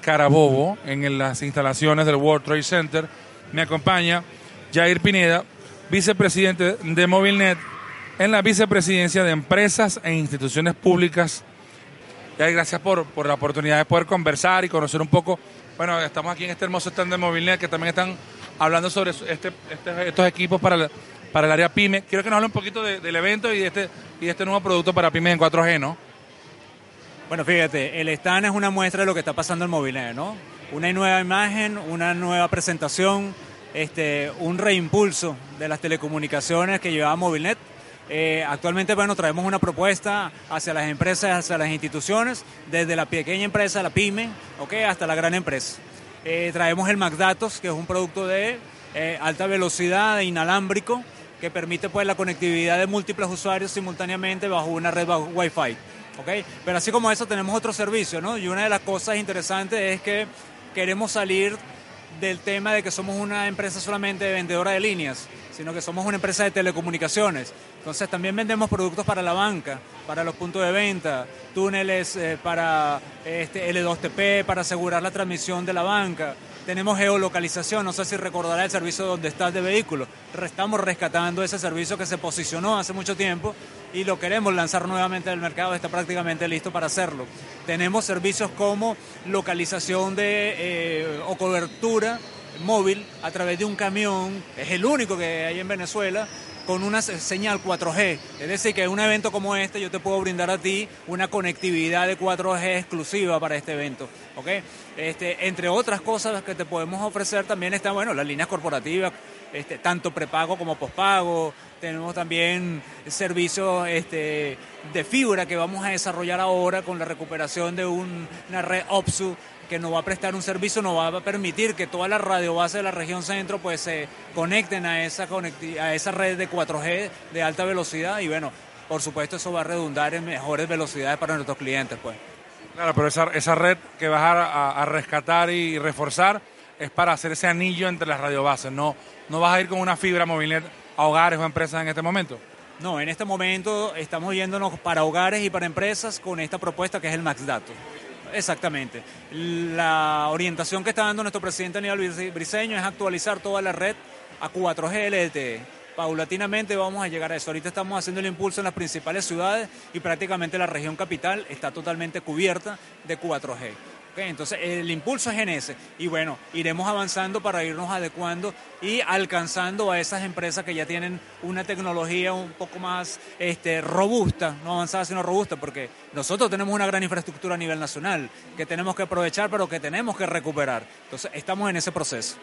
Carabobo, en las instalaciones del World Trade Center. Me acompaña Jair Pineda, vicepresidente de Movilnet, en la vicepresidencia de Empresas e Instituciones Públicas. Jair, gracias por, por la oportunidad de poder conversar y conocer un poco. Bueno, estamos aquí en este hermoso stand de Movilnet que también están hablando sobre este, este- estos equipos para, la- para el área PYME. Quiero que nos hable un poquito de- del evento y de este, y de este nuevo producto para PYME en 4G, ¿no? Bueno, fíjate, el stand es una muestra de lo que está pasando en Movilnet, ¿no? Una nueva imagen, una nueva presentación, este, un reimpulso de las telecomunicaciones que llevaba Movilnet. Eh, actualmente, bueno, traemos una propuesta hacia las empresas, hacia las instituciones, desde la pequeña empresa, la pyme, ¿ok? hasta la gran empresa. Eh, traemos el MacDatos, que es un producto de eh, alta velocidad, e inalámbrico, que permite pues la conectividad de múltiples usuarios simultáneamente bajo una red Wi-Fi. ¿Ok? Pero así como eso tenemos otro servicio, ¿no? Y una de las cosas interesantes es que queremos salir del tema de que somos una empresa solamente de vendedora de líneas, sino que somos una empresa de telecomunicaciones. Entonces también vendemos productos para la banca, para los puntos de venta, túneles eh, para este, L2TP, para asegurar la transmisión de la banca. Tenemos geolocalización, no sé si recordará el servicio donde estás de vehículo. Estamos rescatando ese servicio que se posicionó hace mucho tiempo y lo queremos lanzar nuevamente al mercado, está prácticamente listo para hacerlo. Tenemos servicios como localización de, eh, o cobertura móvil a través de un camión, es el único que hay en Venezuela, con una se- señal 4G. Es decir, que en un evento como este yo te puedo brindar a ti una conectividad de 4G exclusiva para este evento. ¿ok? Este, entre otras cosas que te podemos ofrecer también están, bueno, las líneas corporativas, este, tanto prepago como pospago. Tenemos también servicios este, de fibra que vamos a desarrollar ahora con la recuperación de un- una red OPSU que nos va a prestar un servicio, nos va a permitir que toda la radiobase de la región centro pues se conecten a esa, a esa red de 4G de alta velocidad y bueno, por supuesto eso va a redundar en mejores velocidades para nuestros clientes pues. Claro, pero esa, esa red que vas a rescatar y reforzar es para hacer ese anillo entre las radiobases. No, no vas a ir con una fibra movilnet a hogares o empresas en este momento. No, en este momento estamos yéndonos para hogares y para empresas con esta propuesta que es el Max Dato. Exactamente. La orientación que está dando nuestro presidente Aníbal Brice- Briceño es actualizar toda la red a 4G LTE. Paulatinamente vamos a llegar a eso. Ahorita estamos haciendo el impulso en las principales ciudades y prácticamente la región capital está totalmente cubierta de 4G. Entonces el impulso es en ese y bueno, iremos avanzando para irnos adecuando y alcanzando a esas empresas que ya tienen una tecnología un poco más este, robusta, no avanzada sino robusta, porque nosotros tenemos una gran infraestructura a nivel nacional que tenemos que aprovechar pero que tenemos que recuperar. Entonces estamos en ese proceso.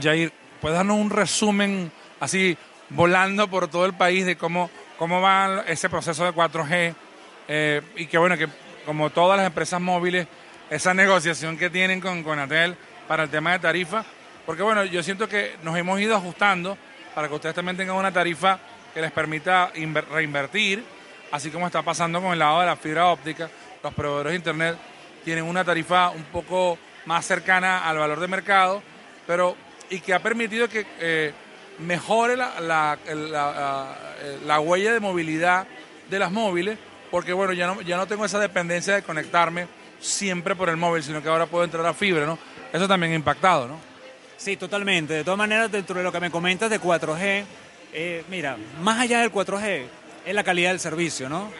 Jair, ¿puedes darnos un resumen así volando por todo el país de cómo, cómo va ese proceso de 4G? Eh, y que bueno, que como todas las empresas móviles, esa negociación que tienen con Conatel para el tema de tarifa, porque bueno, yo siento que nos hemos ido ajustando para que ustedes también tengan una tarifa que les permita inver- reinvertir, así como está pasando con el lado de la fibra óptica, los proveedores de internet tienen una tarifa un poco más cercana al valor de mercado, pero y que ha permitido que eh, mejore la, la- la- la- la huella de movilidad de las móviles, porque bueno, ya no, ya no tengo esa dependencia de conectarme siempre por el móvil, sino que ahora puedo entrar a fibra, ¿no? Eso también ha impactado, ¿no? Sí, totalmente. De todas maneras, dentro de lo que me comentas de 4G, eh, mira, más allá del 4G, es la calidad del servicio, ¿no?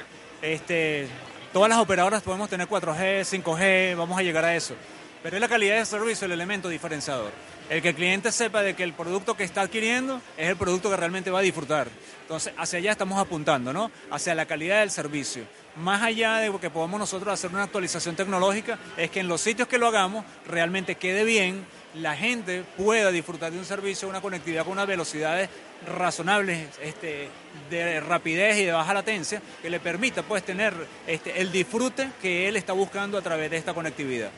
Este, todas las operadoras podemos tener 4G, 5G, vamos a llegar a eso. Pero es la calidad del servicio el elemento diferenciador. El que el cliente sepa de que el producto que está adquiriendo es el producto que realmente va a disfrutar. Entonces, hacia allá estamos apuntando, ¿no? Hacia la calidad del servicio. Más allá de que podamos nosotros hacer una actualización tecnológica, es que en los sitios que lo hagamos realmente quede bien, la gente pueda disfrutar de un servicio, una conectividad con unas velocidades razonables, este, de rapidez y de baja latencia, que le permita pues tener este, el disfrute que él está buscando a través de esta conectividad.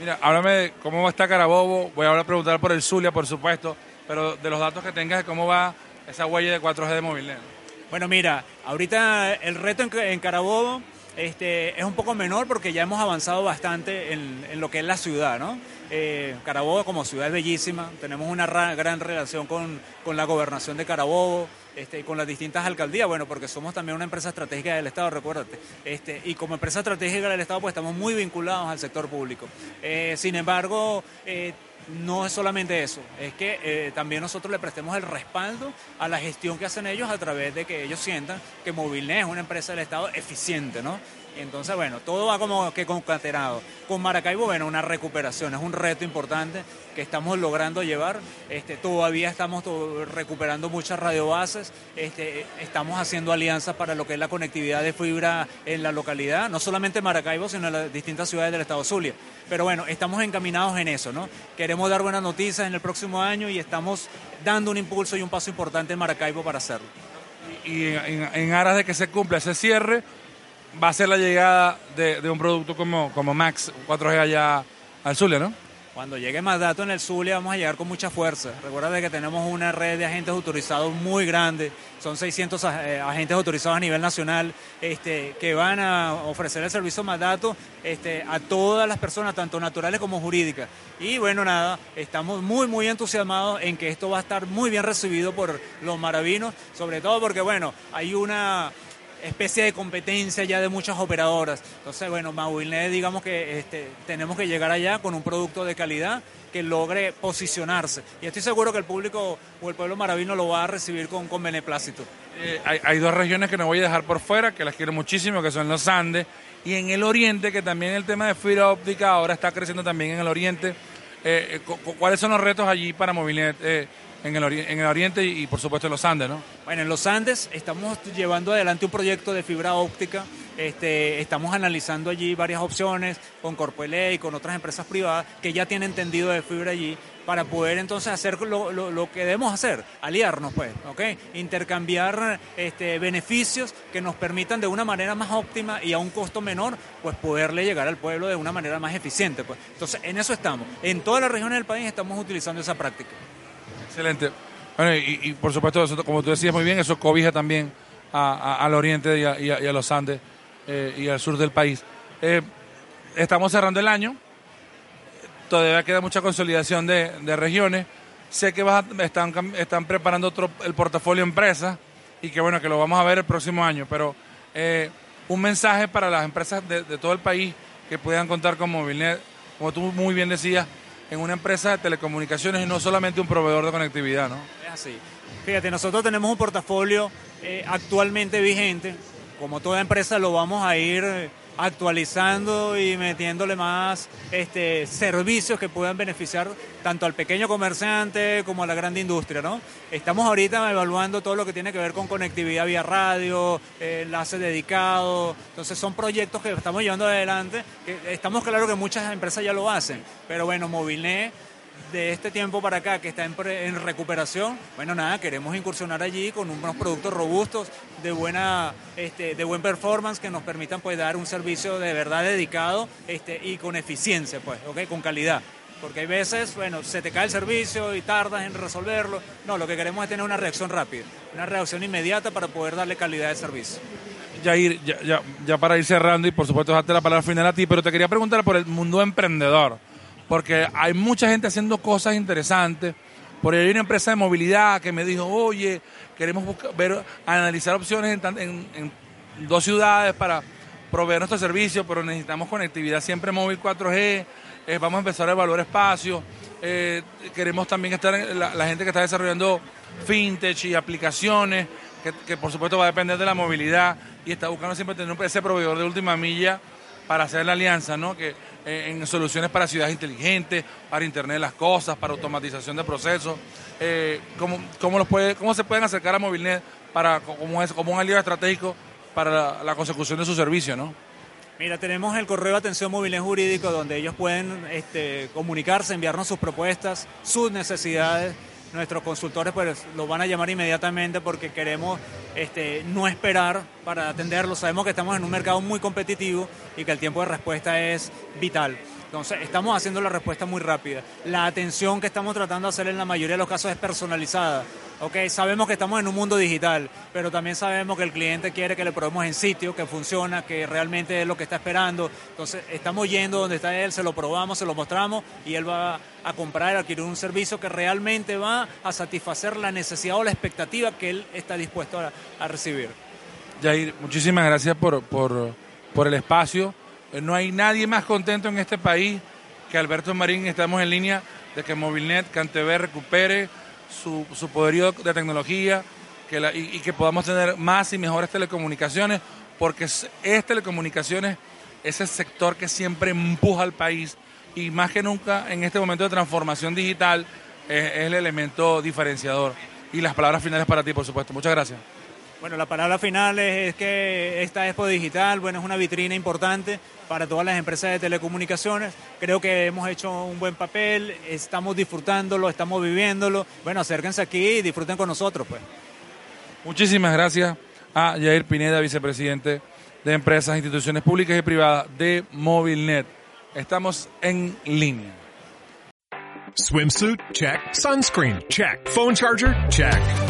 Mira, háblame de cómo está Carabobo. Voy a preguntar por el Zulia, por supuesto, pero de los datos que tengas de cómo va esa huella de 4G de Movilnet. Bueno, mira, ahorita el reto en, Carabobo este, es un poco menor porque ya hemos avanzado bastante en, lo que es la ciudad, ¿no? Eh, Carabobo como ciudad es bellísima, tenemos una gran relación con, la gobernación de Carabobo, este, y con las distintas alcaldías, bueno, porque somos también una empresa estratégica del Estado, recuérdate. Este, y como empresa estratégica del Estado, pues estamos muy vinculados al sector público. Eh, sin embargo, eh, no es solamente eso, es que eh, también nosotros le prestemos el respaldo a la gestión que hacen ellos a través de que ellos sientan que Movilnet es una empresa del Estado eficiente, ¿no? Entonces, bueno, todo va como que concatenado. Con Maracaibo, bueno, una recuperación, es un reto importante que estamos logrando llevar. Este, todavía estamos recuperando muchas radiobases, este, estamos haciendo alianzas para lo que es la conectividad de fibra en la localidad, no solamente Maracaibo, sino en las distintas ciudades del estado Zulia. Pero bueno, estamos encaminados en eso, ¿no? Queremos dar buenas noticias en el próximo año y estamos dando un impulso y un paso importante en Maracaibo para hacerlo. Y en aras de que se cumpla ese cierre, va a ser la llegada de, un producto como, como Max 4G allá al Zulia, ¿no? Cuando llegue más datos en el Zulia vamos a llegar con mucha fuerza. Recuerda que tenemos una red de agentes autorizados muy grande, son 600 eh, agentes autorizados a nivel nacional este, que van a ofrecer el servicio más datos este, a todas las personas, tanto naturales como jurídicas. Y bueno, nada, estamos muy, muy entusiasmados en que esto va a estar muy bien recibido por los maravinos, sobre todo porque, bueno, hay una especie de competencia ya de muchas operadoras. Entonces, bueno, Movilnet, digamos que este, tenemos que llegar allá con un producto de calidad que logre posicionarse. Y estoy seguro que el público o el pueblo maravino lo va a recibir con, con beneplácito. Eh, hay, dos regiones que no voy a dejar por fuera, que las quiero muchísimo, que son los Andes, y en el Oriente, que también el tema de fibra óptica ahora está creciendo también en el Oriente. Eh, eh, ¿Cuáles son los retos allí para Movilnet? en el, en el oriente y, por supuesto en los Andes, ¿no? Bueno, en los Andes estamos llevando adelante un proyecto de fibra óptica. Este, estamos analizando allí varias opciones con Corpoelec y con otras empresas privadas que ya tienen tendido de fibra allí para poder entonces hacer lo, lo, que debemos hacer, aliarnos pues, ¿ok? Intercambiar este, beneficios que nos permitan de una manera más óptima y a un costo menor, pues poderle llegar al pueblo de una manera más eficiente. Pues. Entonces, en eso estamos. En todas las regiones del país estamos utilizando esa práctica. Excelente. Bueno, y, por supuesto, como tú decías muy bien, eso cobija también al oriente y a, los Andes eh, y al sur del país. Eh, estamos cerrando el año, todavía queda mucha consolidación de, regiones. Sé que están, preparando otro, el portafolio empresa y que bueno, que lo vamos a ver el próximo año, pero eh, un mensaje para las empresas de, de todo el país que puedan contar con Movilnet, como tú muy bien decías, en una empresa de telecomunicaciones y no solamente un proveedor de conectividad, ¿no? Es así. Fíjate, nosotros tenemos un portafolio eh, actualmente vigente. Como toda empresa lo vamos a ir eh, actualizando y metiéndole más este, servicios que puedan beneficiar tanto al pequeño comerciante como a la gran industria. ¿no? Estamos ahorita evaluando todo lo que tiene que ver con conectividad vía radio, eh, enlace dedicado. Entonces son proyectos que estamos llevando adelante. Estamos claros que muchas empresas ya lo hacen, pero bueno, Movilnet de este tiempo para acá que está en, recuperación, bueno, nada, queremos incursionar allí con unos productos robustos de buena, este, de buen performance que nos permitan pues dar un servicio de verdad dedicado este, y con eficiencia, pues, okay, con calidad. Porque hay veces, bueno, se te cae el servicio y tardas en resolverlo. No, lo que queremos es tener una reacción rápida, una reacción inmediata para poder darle calidad de servicio. Ya, ya, ya para ir cerrando y por supuesto dejarte la palabra final a ti, pero te quería preguntar por el mundo emprendedor porque hay mucha gente haciendo cosas interesantes. Por ahí hay una empresa de movilidad que me dijo, oye, queremos ver, analizar opciones en, dos ciudades para proveer nuestro servicio, pero necesitamos conectividad siempre móvil 4G, eh, vamos a empezar a evaluar espacios, eh, queremos también estar en la, gente que está desarrollando fintech y aplicaciones, que, por supuesto va a depender de la movilidad y está buscando siempre tener ese proveedor de última milla para hacer la alianza, ¿no? Que, eh, en soluciones para ciudades inteligentes, para Internet de las cosas, para automatización de procesos. Eh, ¿cómo, ¿Cómo se pueden acercar a Movilnet para, como, es, como un aliado estratégico para la, consecución de su servicio? ¿no? Mira, tenemos el correo de atención Movilnet Jurídico donde ellos pueden este, comunicarse, enviarnos sus propuestas, sus necesidades nuestros consultores pues lo van a llamar inmediatamente porque queremos este, no esperar para atenderlo. Sabemos que estamos en un mercado muy competitivo y que el tiempo de respuesta es vital. Entonces, estamos haciendo la respuesta muy rápida. La atención que estamos tratando de hacer en la mayoría de los casos es personalizada. Ok, sabemos que estamos en un mundo digital, pero también sabemos que el cliente quiere que le probemos en sitio, que funciona, que realmente es lo que está esperando. Entonces, estamos yendo donde está él, se lo probamos, se lo mostramos y él va a comprar, adquirir un servicio que realmente va a satisfacer la necesidad o la expectativa que él está dispuesto a, a recibir. Jair, muchísimas gracias por, por, por el espacio. Eh, No hay nadie más contento en este país que Alberto Marín. Estamos en línea de que Movilnet, Cantv recupere su, su poderío de tecnología que la- y, que podamos tener más y mejores telecomunicaciones, porque es, es telecomunicaciones ese sector que siempre empuja al país y más que nunca en este momento de transformación digital es, es el elemento diferenciador. Y las palabras finales para ti, por supuesto. Muchas gracias. Bueno, la palabra final es, es que esta Expo Digital, bueno, es una vitrina importante para todas las empresas de telecomunicaciones. Creo que hemos hecho un buen papel, estamos disfrutándolo, estamos viviéndolo. Bueno, acérquense aquí y disfruten con nosotros, pues. Muchísimas gracias a Jair Pineda, vicepresidente de Empresas, Instituciones Públicas y Privadas de Movilnet. Estamos en línea. Swimsuit? Check. Sunscreen? Check. Phone charger? Check.